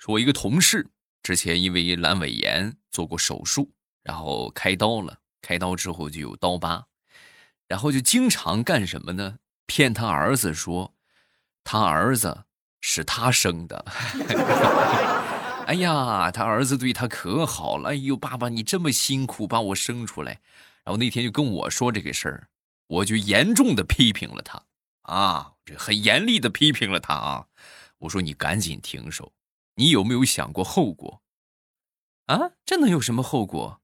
说我一个同事之前因为阑尾炎做过手术，然后开刀了，开刀之后就有刀疤，然后就经常干什么呢？骗他儿子说，他儿子是他生的。哎呀，他儿子对他可好了。哎呦，爸爸你这么辛苦把我生出来，然后那天就跟我说这个事儿，我就严重的批评了他啊，这很严厉的批评了他啊。我说你赶紧停手，你有没有想过后果？啊，这能有什么后果？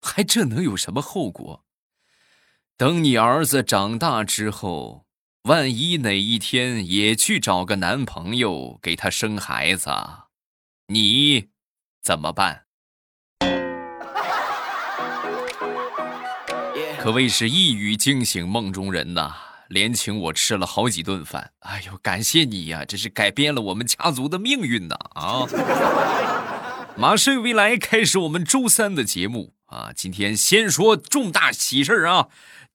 还这能有什么后果？等你儿子长大之后，万一哪一天也去找个男朋友给他生孩子，你怎么办？可谓是一语惊醒梦中人呐，连请我吃了好几顿饭。哎呦，感谢你呀，这是改变了我们家族的命运呐！啊，马上未来开始我们周三的节目啊，今天先说重大喜事啊。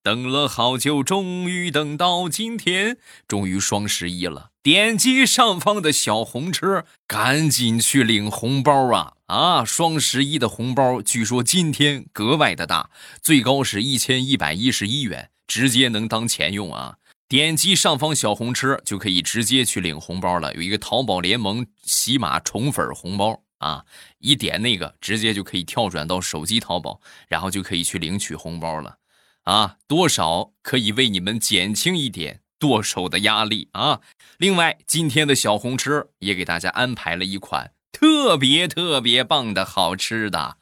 等了好久，终于等到今天，终于双十一了。点击上方的小红车，赶紧去领红包啊！啊，双十一的红包据说今天格外的大，最高是一千一百一十一元，直接能当钱用啊！点击上方小红车就可以直接去领红包了。有一个淘宝联盟喜马宠粉红包啊，一点那个直接就可以跳转到手机淘宝，然后就可以去领取红包了。啊，多少可以为你们减轻一点剁手的压力啊！另外，今天的小红车也给大家安排了一款特别特别棒的好吃的，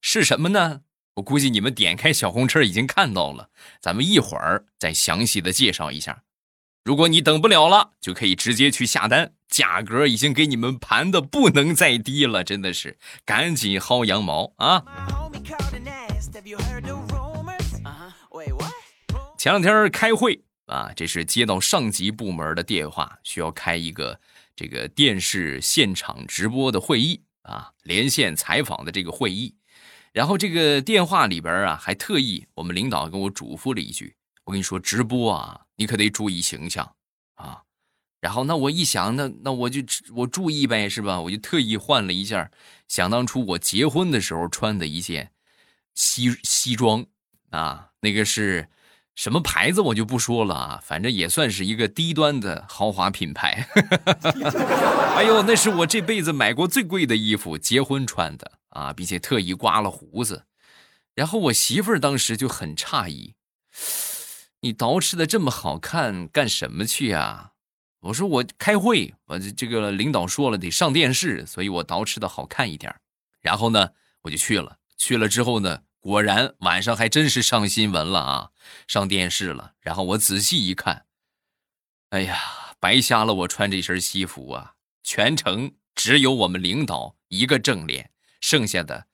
是什么呢？我估计你们点开小红车已经看到了，咱们一会儿再详细的介绍一下。如果你等不了了，就可以直接去下单，价格已经给你们盘的不能再低了，真的是赶紧薅羊毛啊！前两天开会啊，这是接到上级部门的电话，需要开一个这个电视现场直播的会议啊，连线采访的这个会议。然后这个电话里边啊，还特意我们领导跟我嘱咐了一句：“我跟你说，直播啊，你可得注意形象啊。”然后那我一想，那那我就我注意呗，是吧？我就特意换了一件想当初我结婚的时候穿的一件西西装啊，那个是。什么牌子我就不说了啊，反正也算是一个低端的豪华品牌。哎呦，那是我这辈子买过最贵的衣服，结婚穿的啊，并且特意刮了胡子。然后我媳妇儿当时就很诧异：“你捯饬的这么好看，干什么去呀？”我说：“我开会，我这这个领导说了得上电视，所以我捯饬的好看一点。”然后呢，我就去了。去了之后呢。果然晚上还真是上新闻了啊，上电视了。然后我仔细一看，哎呀，白瞎了我穿这身西服啊！全程只有我们领导一个正脸，剩下的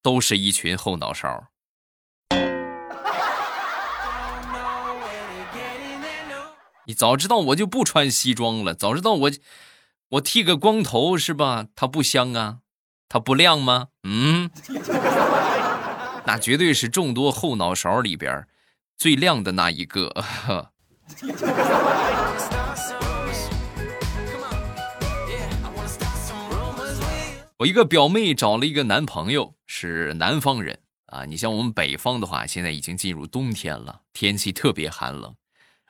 都是一群后脑勺。你早知道我就不穿西装了，早知道我我剃个光头是吧？它不香啊，它不亮吗？嗯。那绝对是众多后脑勺里边最亮的那一个。我一个表妹找了一个男朋友，是南方人啊。你像我们北方的话，现在已经进入冬天了，天气特别寒冷。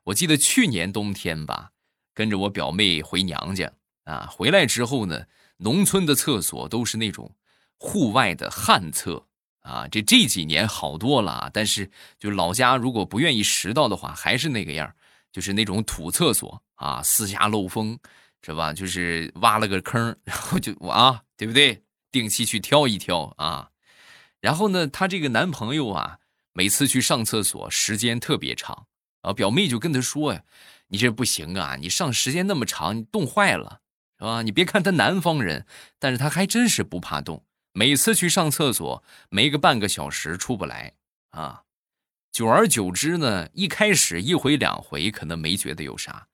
我记得去年冬天吧，跟着我表妹回娘家啊，回来之后呢，农村的厕所都是那种户外的旱厕。啊，这这几年好多了，但是就老家如果不愿意拾到的话，还是那个样就是那种土厕所啊，四下漏风，是吧？就是挖了个坑，然后就啊，对不对？定期去挑一挑啊。然后呢，她这个男朋友啊，每次去上厕所时间特别长啊，表妹就跟他说呀：“你这不行啊，你上时间那么长，你冻坏了，是吧？你别看他南方人，但是他还真是不怕冻。”每次去上厕所，没个半个小时出不来啊。久而久之呢，一开始一回两回可能没觉得有啥，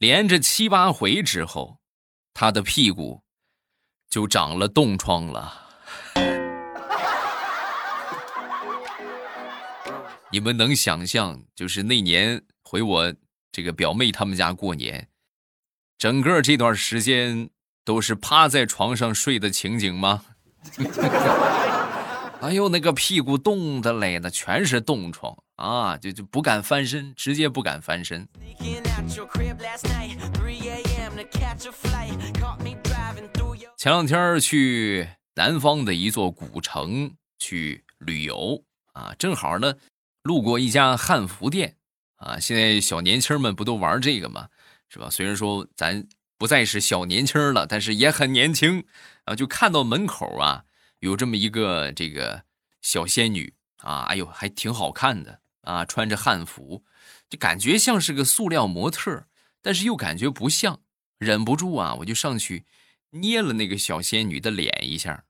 连着七八回之后，他的屁股就长了冻疮了。你们能想象，就是那年回我这个表妹他们家过年，整个这段时间都是趴在床上睡的情景吗？哎呦，那个屁股冻的嘞，那全是冻疮啊，就就不敢翻身，直接不敢翻身。前两天去南方的一座古城去旅游啊，正好呢，路过一家汉服店啊。现在小年轻们不都玩这个吗？是吧？虽然说咱不再是小年轻了，但是也很年轻啊。就看到门口啊。有这么一个这个小仙女啊，哎呦，还挺好看的啊，穿着汉服，就感觉像是个塑料模特，但是又感觉不像，忍不住啊，我就上去捏了那个小仙女的脸一下，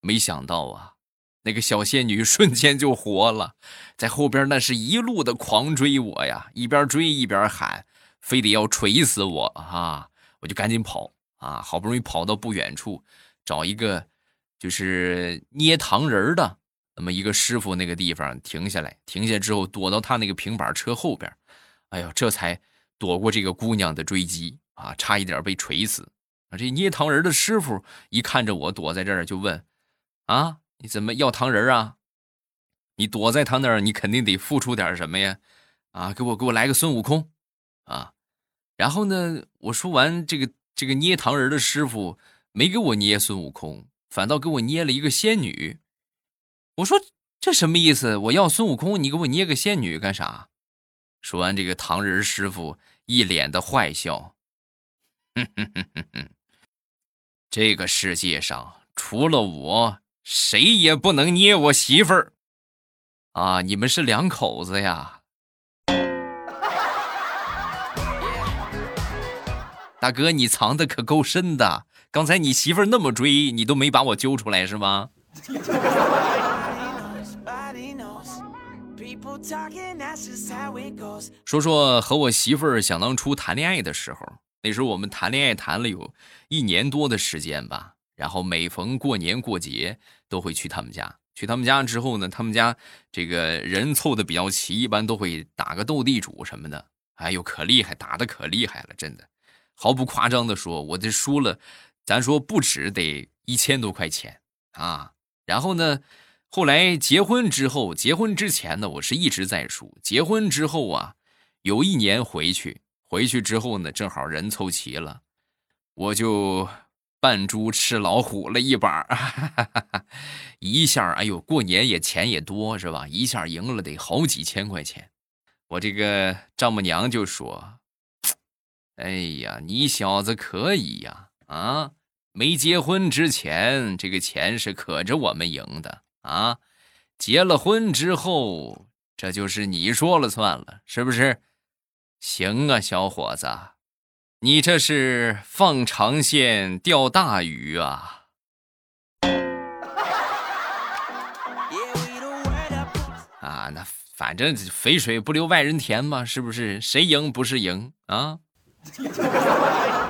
没想到啊，那个小仙女 瞬间就活了，在后边那是一路的狂追我呀，一边追一边喊，非得要锤死我啊！我就赶紧跑啊，好不容易跑到不远处，找一个。就是捏糖人的那么一个师傅，那个地方停下来，停下之后躲到他那个平板车后边，哎呦，这才躲过这个姑娘的追击啊，差一点被锤死啊！这捏糖人的师傅一看着我躲在这儿，就问：“啊，你怎么要糖人啊？你躲在他那儿，你肯定得付出点什么呀？啊，给我给我来个孙悟空啊！”然后呢，我说完这个这个捏糖人的师傅没给我捏孙悟空。反倒给我捏了一个仙女，我说这什么意思？我要孙悟空，你给我捏个仙女干啥？说完，这个唐人师傅一脸的坏笑，哼哼哼哼哼，这个世界上除了我，谁也不能捏我媳妇儿啊！你们是两口子呀，大哥，你藏的可够深的。刚才你媳妇儿那么追你，都没把我揪出来是吗？说说和我媳妇儿想当初谈恋爱的时候，那时候我们谈恋爱谈了有一年多的时间吧。然后每逢过年过节都会去他们家。去他们家之后呢，他们家这个人凑的比较齐，一般都会打个斗地主什么的。哎呦，可厉害，打的可厉害了，真的，毫不夸张的说，我这输了。咱说不止得一千多块钱啊，然后呢，后来结婚之后，结婚之前呢，我是一直在输。结婚之后啊，有一年回去，回去之后呢，正好人凑齐了，我就扮猪吃老虎了一把，一下，哎呦，过年也钱也多是吧？一下赢了得好几千块钱。我这个丈母娘就说：“ 哎呀，你小子可以呀。”，没结婚之前，这个钱是可着我们赢的啊。结了婚之后，这就是你说了算了，是不是？行啊，小伙子，你这是放长线钓大鱼啊！啊，那反正肥水不流外人田嘛，是不是？谁赢不是赢啊？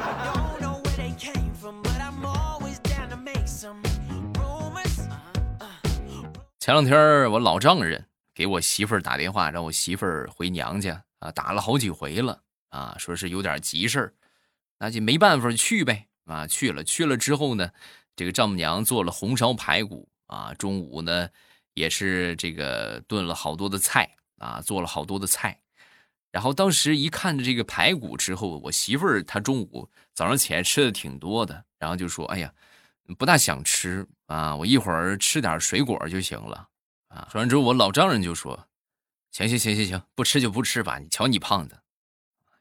前两天我老丈人给我媳妇儿打电话，让我媳妇儿回娘家啊，打了好几回了啊，说是有点急事儿，那就没办法去呗啊，去了去了之后呢，这个丈母娘做了红烧排骨啊，中午呢也是这个炖了好多的菜啊，做了好多的菜，然后当时一看着这个排骨之后，我媳妇儿她中午早上起来吃的挺多的，然后就说：“哎呀。”不大想吃啊，我一会儿吃点水果就行了啊。说完之后，我老丈人就说：“行行行行行，不吃就不吃吧。你瞧你胖的。”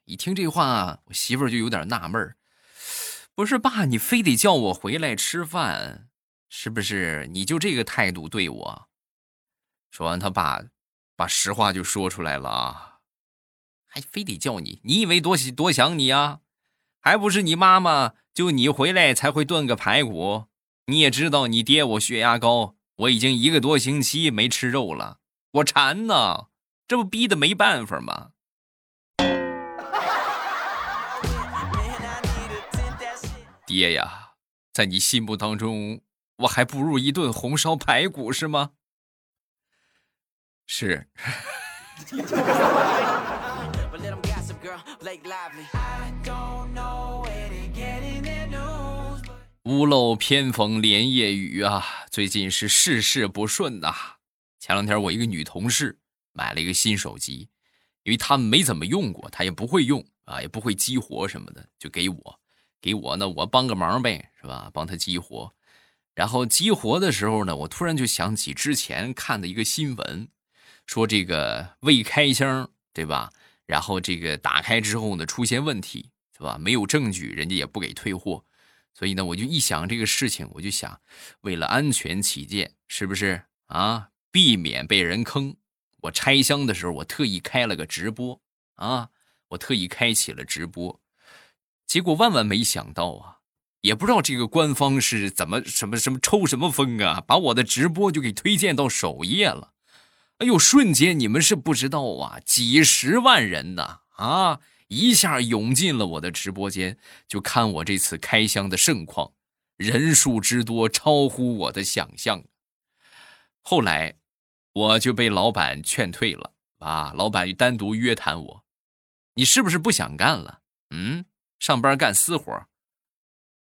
一听这话，我媳妇儿就有点纳闷儿：“不是爸，你非得叫我回来吃饭，是不是？你就这个态度对我？”说完，他爸把实话就说出来了啊，还非得叫你，你以为多多想你啊？还不是你妈妈。就你回来才会炖个排骨，你也知道你爹我血压高，我已经一个多星期没吃肉了，我馋呢，这不逼的没办法吗？爹呀，在你心目当中，我还不如一顿红烧排骨是吗？是。屋漏偏逢连夜雨啊！最近是事事不顺呐。前两天我一个女同事买了一个新手机，因为她没怎么用过，她也不会用啊，也不会激活什么的，就给我，给我呢，我帮个忙呗，是吧？帮她激活。然后激活的时候呢，我突然就想起之前看的一个新闻，说这个未开箱，对吧？然后这个打开之后呢，出现问题，是吧？没有证据，人家也不给退货。所以呢，我就一想这个事情，我就想，为了安全起见，是不是啊？避免被人坑，我拆箱的时候，我特意开了个直播啊，我特意开启了直播。结果万万没想到啊，也不知道这个官方是怎么什么什么抽什么风啊，把我的直播就给推荐到首页了。哎呦，瞬间你们是不知道啊，几十万人呢啊！一下涌进了我的直播间，就看我这次开箱的盛况，人数之多超乎我的想象。后来，我就被老板劝退了啊！老板单独约谈我：“你是不是不想干了？嗯，上班干私活？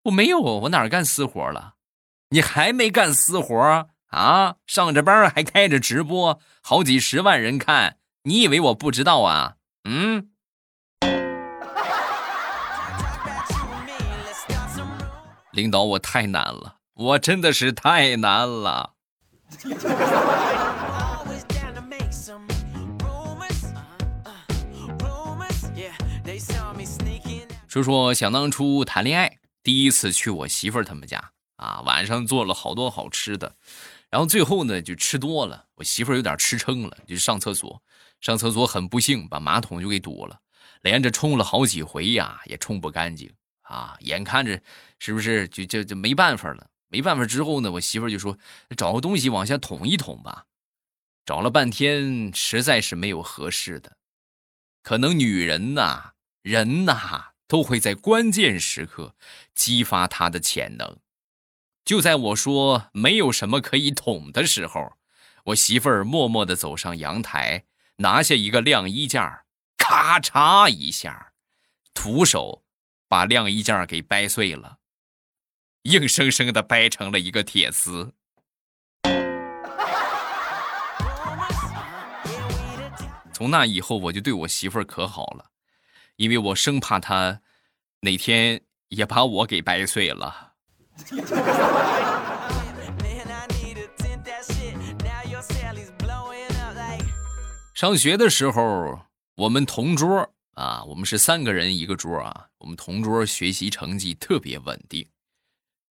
我没有，我哪干私活了？你还没干私活啊？上着班还开着直播，好几十万人看，你以为我不知道啊？嗯？”领导，我太难了，我真的是太难了。说说想当初谈恋爱，第一次去我媳妇儿他们家。啊，晚上做了好多好吃的，然后最后呢就吃多了，我媳妇儿有点吃撑了，就上厕所，上厕所很不幸把马桶就给堵了，连着冲了好几回呀，也冲不干净。啊，眼看着是不是就就就没办法了？没办法之后呢，我媳妇就说找个东西往下捅一捅吧。找了半天，实在是没有合适的。可能女人呐，人呐，都会在关键时刻激发她的潜能。就在我说没有什么可以捅的时候，我媳妇儿默默地走上阳台，拿下一个晾衣架，咔嚓一下，徒手。把晾衣架给掰碎了，硬生生的掰成了一个铁丝。从那以后，我就对我媳妇儿可好了，因为我生怕她哪天也把我给掰碎了。上学的时候，我们同桌。啊，我们是三个人一个桌啊，我们同桌学习成绩特别稳定，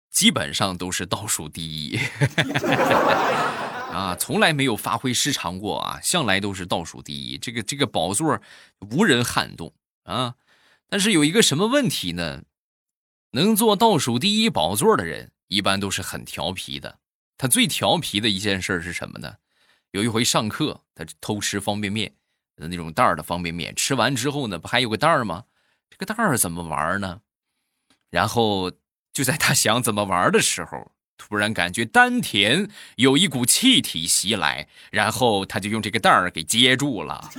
基本上都是倒数第一，啊，从来没有发挥失常过啊，向来都是倒数第一，这个这个宝座无人撼动啊。但是有一个什么问题呢？能坐倒数第一宝座的人，一般都是很调皮的。他最调皮的一件事是什么呢？有一回上课，他偷吃方便面。那种袋儿的方便面，吃完之后呢，不还有个袋儿吗？这个袋儿怎么玩呢？然后就在他想怎么玩的时候，突然感觉丹田有一股气体袭来，然后他就用这个袋儿给接住了。啊，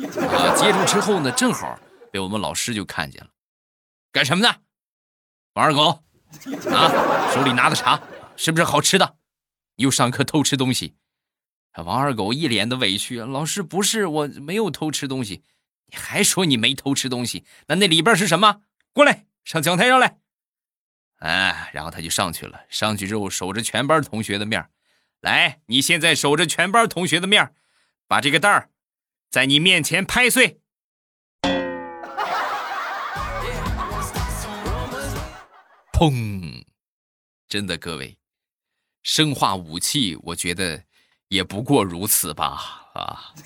接住之后呢，正好被我们老师就看见了。干什么呢？王二狗，啊，手里拿的啥是不是好吃的？又上课偷吃东西。王二狗一脸的委屈，老师不是我没有偷吃东西，你还说你没偷吃东西？那那里边是什么？过来，上讲台上来。哎，然后他就上去了，上去之后守着全班同学的面来，你现在守着全班同学的面把这个袋儿在你面前拍碎。砰！真的，各位，生化武器，我觉得。也不过如此吧，啊！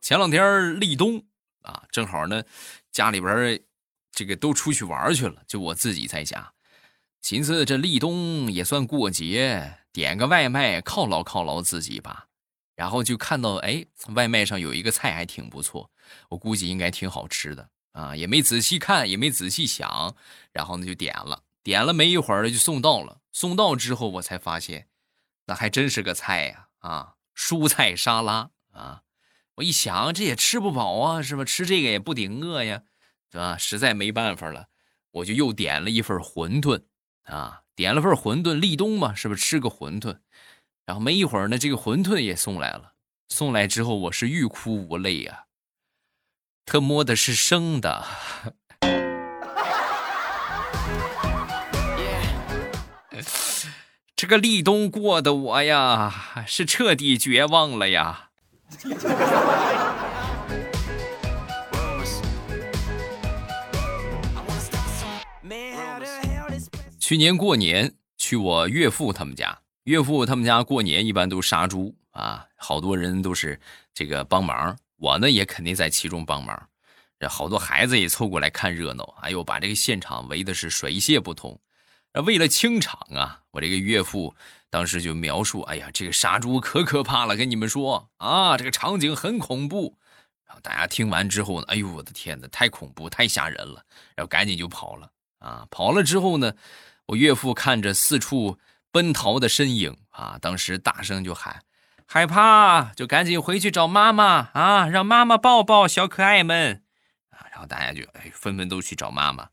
前两天立冬啊，正好呢，家里边这个都出去玩去了，就我自己在家，寻思这立冬也算过节，点个外卖犒劳犒劳自己吧。然后就看到哎，外卖上有一个菜还挺不错，我估计应该挺好吃的啊，也没仔细看，也没仔细想，然后呢就点了。点了没一会儿就送到了，送到之后我才发现，那还真是个菜呀！啊，蔬菜沙拉啊！我一想这也吃不饱啊，是吧？吃这个也不顶饿呀，对吧？实在没办法了，我就又点了一份馄饨啊，点了份馄饨，立冬嘛，是不是吃个馄饨？然后没一会儿呢，这个馄饨也送来了。送来之后，我是欲哭无泪呀。他摸的是生的，这个立冬过的我呀，是彻底绝望了呀。去年过年去我岳父他们家，岳父他们家过年一般都杀猪啊，好多人都是这个帮忙，我呢也肯定在其中帮忙。这好多孩子也凑过来看热闹，哎呦，把这个现场围的是水泄不通。为了清场啊，我这个岳父当时就描述：“哎呀，这个杀猪可可怕了，跟你们说啊，这个场景很恐怖。”然后大家听完之后呢，哎呦，我的天哪，太恐怖，太吓人了，然后赶紧就跑了啊。跑了之后呢，我岳父看着四处奔逃的身影啊，当时大声就喊：“害怕就赶紧回去找妈妈啊，让妈妈抱抱小可爱们。”然后大家就哎纷纷都去找妈妈，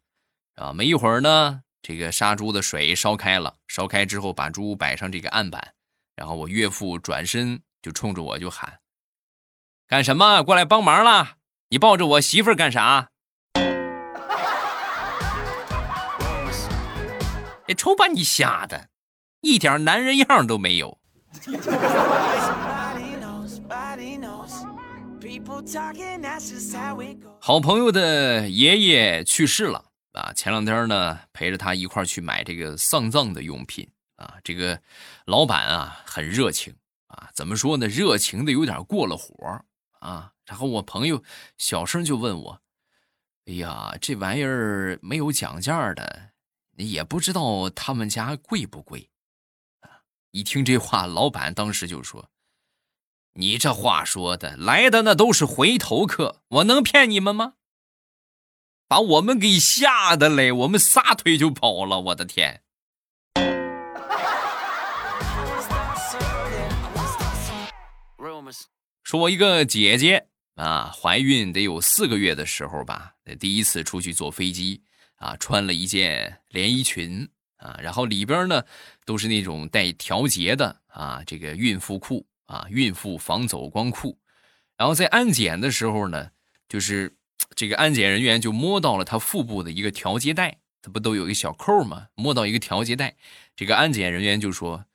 啊，没一会儿呢。这个杀猪的水烧开了，烧开之后把猪摆上这个案板，然后我岳父转身就冲着我就喊：“干什么？过来帮忙了！你抱着我媳妇干啥？”这 瞅把你吓的，一点男人样都没有。好朋友的爷爷去世了。啊，前两天呢，陪着他一块去买这个丧葬的用品啊。这个老板啊，很热情啊，怎么说呢？热情的有点过了火啊。然后我朋友小声就问我：“哎呀，这玩意儿没有讲价的，也不知道他们家贵不贵啊？”一听这话，老板当时就说：“你这话说的，来的那都是回头客，我能骗你们吗？”把我们给吓得嘞，我们撒腿就跑了。我的天！说我一个姐姐啊，怀孕得有四个月的时候吧，第一次出去坐飞机啊，穿了一件连衣裙啊，然后里边呢都是那种带调节的啊，这个孕妇裤啊，孕妇防走光裤。然后在安检的时候呢，就是。这个安检人员就摸到了他腹部的一个调节带，他不都有一个小扣吗？摸到一个调节带，这个安检人员就说：“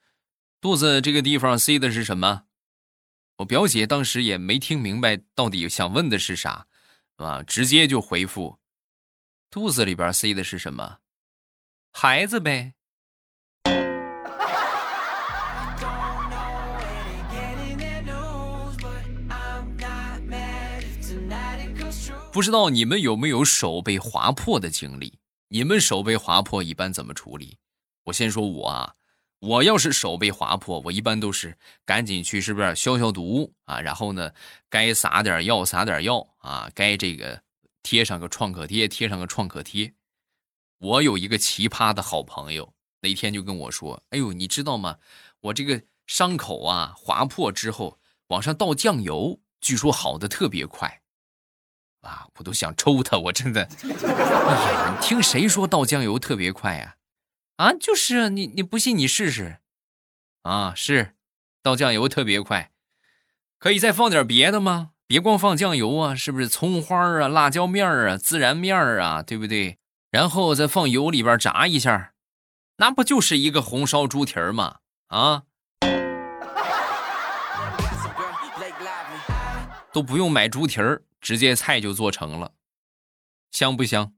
肚子这个地方塞的是什么？”我表姐当时也没听明白到底想问的是啥，啊，直接就回复：“肚子里边塞的是什么？孩子呗。”不知道你们有没有手被划破的经历？你们手被划破一般怎么处理？我先说我啊，我要是手被划破，我一般都是赶紧去是不是消消毒啊？然后呢，该撒点药撒点药啊，该这个贴上个创可贴贴上个创可贴。我有一个奇葩的好朋友，那天就跟我说：“哎呦，你知道吗？我这个伤口啊划破之后，往上倒酱油，据说好的特别快。”啊！我都想抽他，我真的。哎呀，你听谁说倒酱油特别快呀？啊，就是啊，你你不信你试试。啊，是，倒酱油特别快，可以再放点别的吗？别光放酱油啊，是不是？葱花啊，辣椒面啊，孜然面啊，对不对？然后再放油里边炸一下，那不就是一个红烧猪蹄儿吗？啊，都不用买猪蹄儿。直接菜就做成了，香不香？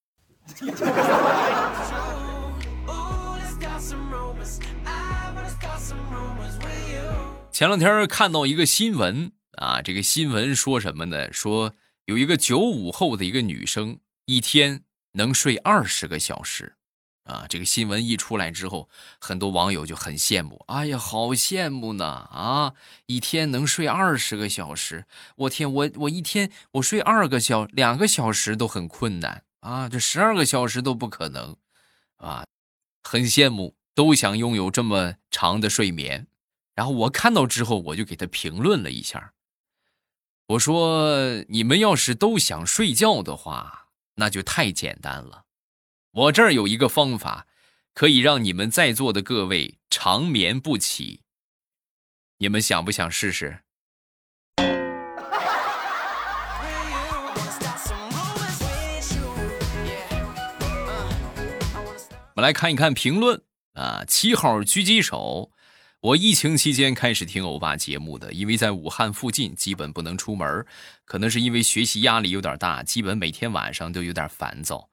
前两天看到一个新闻啊，这个新闻说什么呢？说有一个九五后的一个女生，一天能睡二十个小时。啊，这个新闻一出来之后，很多网友就很羡慕。哎呀，好羡慕呢！啊，一天能睡二十个小时，我天，我我一天我睡二个小两个小时都很困难啊，这十二个小时都不可能啊，很羡慕，都想拥有这么长的睡眠。然后我看到之后，我就给他评论了一下，我说：你们要是都想睡觉的话，那就太简单了。我这儿有一个方法，可以让你们在座的各位长眠不起。你们想不想试试？我们来看一看评论啊，七号狙击手。我疫情期间开始听欧巴节目的，因为在武汉附近，基本不能出门，可能是因为学习压力有点大，基本每天晚上都有点烦躁。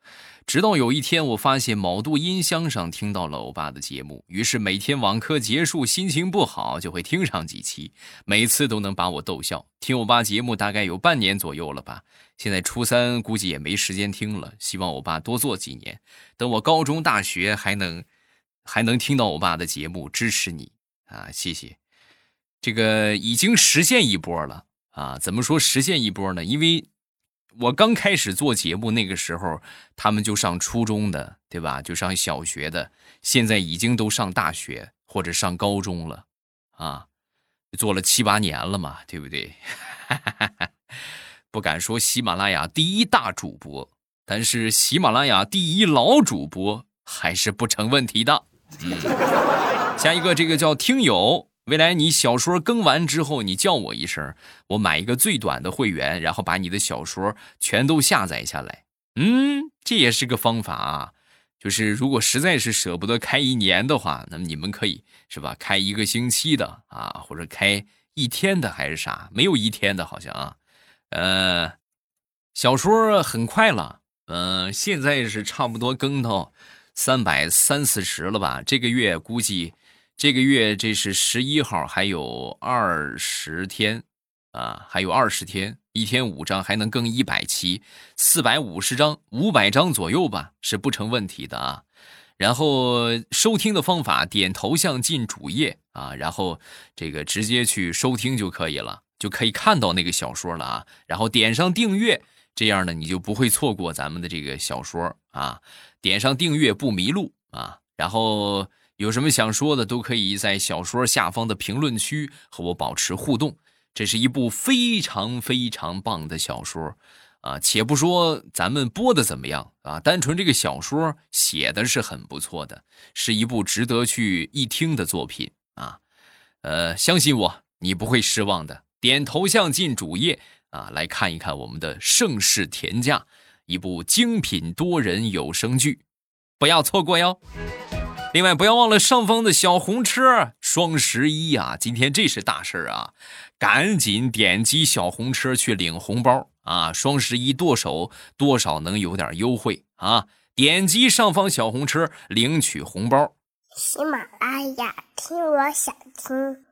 直到有一天，我发现某度音箱上听到了欧巴的节目，于是每天网课结束，心情不好就会听上几期，每次都能把我逗笑。听欧巴节目大概有半年左右了吧，现在初三估计也没时间听了，希望欧巴多做几年，等我高中、大学还能还能听到欧巴的节目，支持你。啊，谢谢，这个已经实现一波了啊！怎么说实现一波呢？因为我刚开始做节目那个时候，他们就上初中的，对吧？就上小学的，现在已经都上大学或者上高中了啊！做了七八年了嘛，对不对？不敢说喜马拉雅第一大主播，但是喜马拉雅第一老主播还是不成问题的。嗯。下一个，这个叫听友。未来你小说更完之后，你叫我一声，我买一个最短的会员，然后把你的小说全都下载下来。嗯，这也是个方法啊。就是如果实在是舍不得开一年的话，那么你们可以是吧？开一个星期的啊，或者开一天的还是啥？没有一天的，好像啊。呃，小说很快了，嗯，现在是差不多更到三百三四十了吧？这个月估计。这个月这是十一号，还有二十天，啊，还有二十天，一天五张，还能更一百期，四百五十张，五百张左右吧，是不成问题的啊。然后收听的方法，点头像进主页啊，然后这个直接去收听就可以了，就可以看到那个小说了啊。然后点上订阅，这样呢你就不会错过咱们的这个小说啊。点上订阅不迷路啊，然后。有什么想说的，都可以在小说下方的评论区和我保持互动。这是一部非常非常棒的小说，啊，且不说咱们播的怎么样啊，单纯这个小说写的是很不错的，是一部值得去一听的作品啊。呃，相信我，你不会失望的。点头像进主页啊，来看一看我们的《盛世田价》，一部精品多人有声剧，不要错过哟。另外，不要忘了上方的小红车，双十一啊！今天这是大事儿啊，赶紧点击小红车去领红包啊！双十一剁手，多少能有点优惠啊！点击上方小红车领取红包。喜马拉雅听，我想听。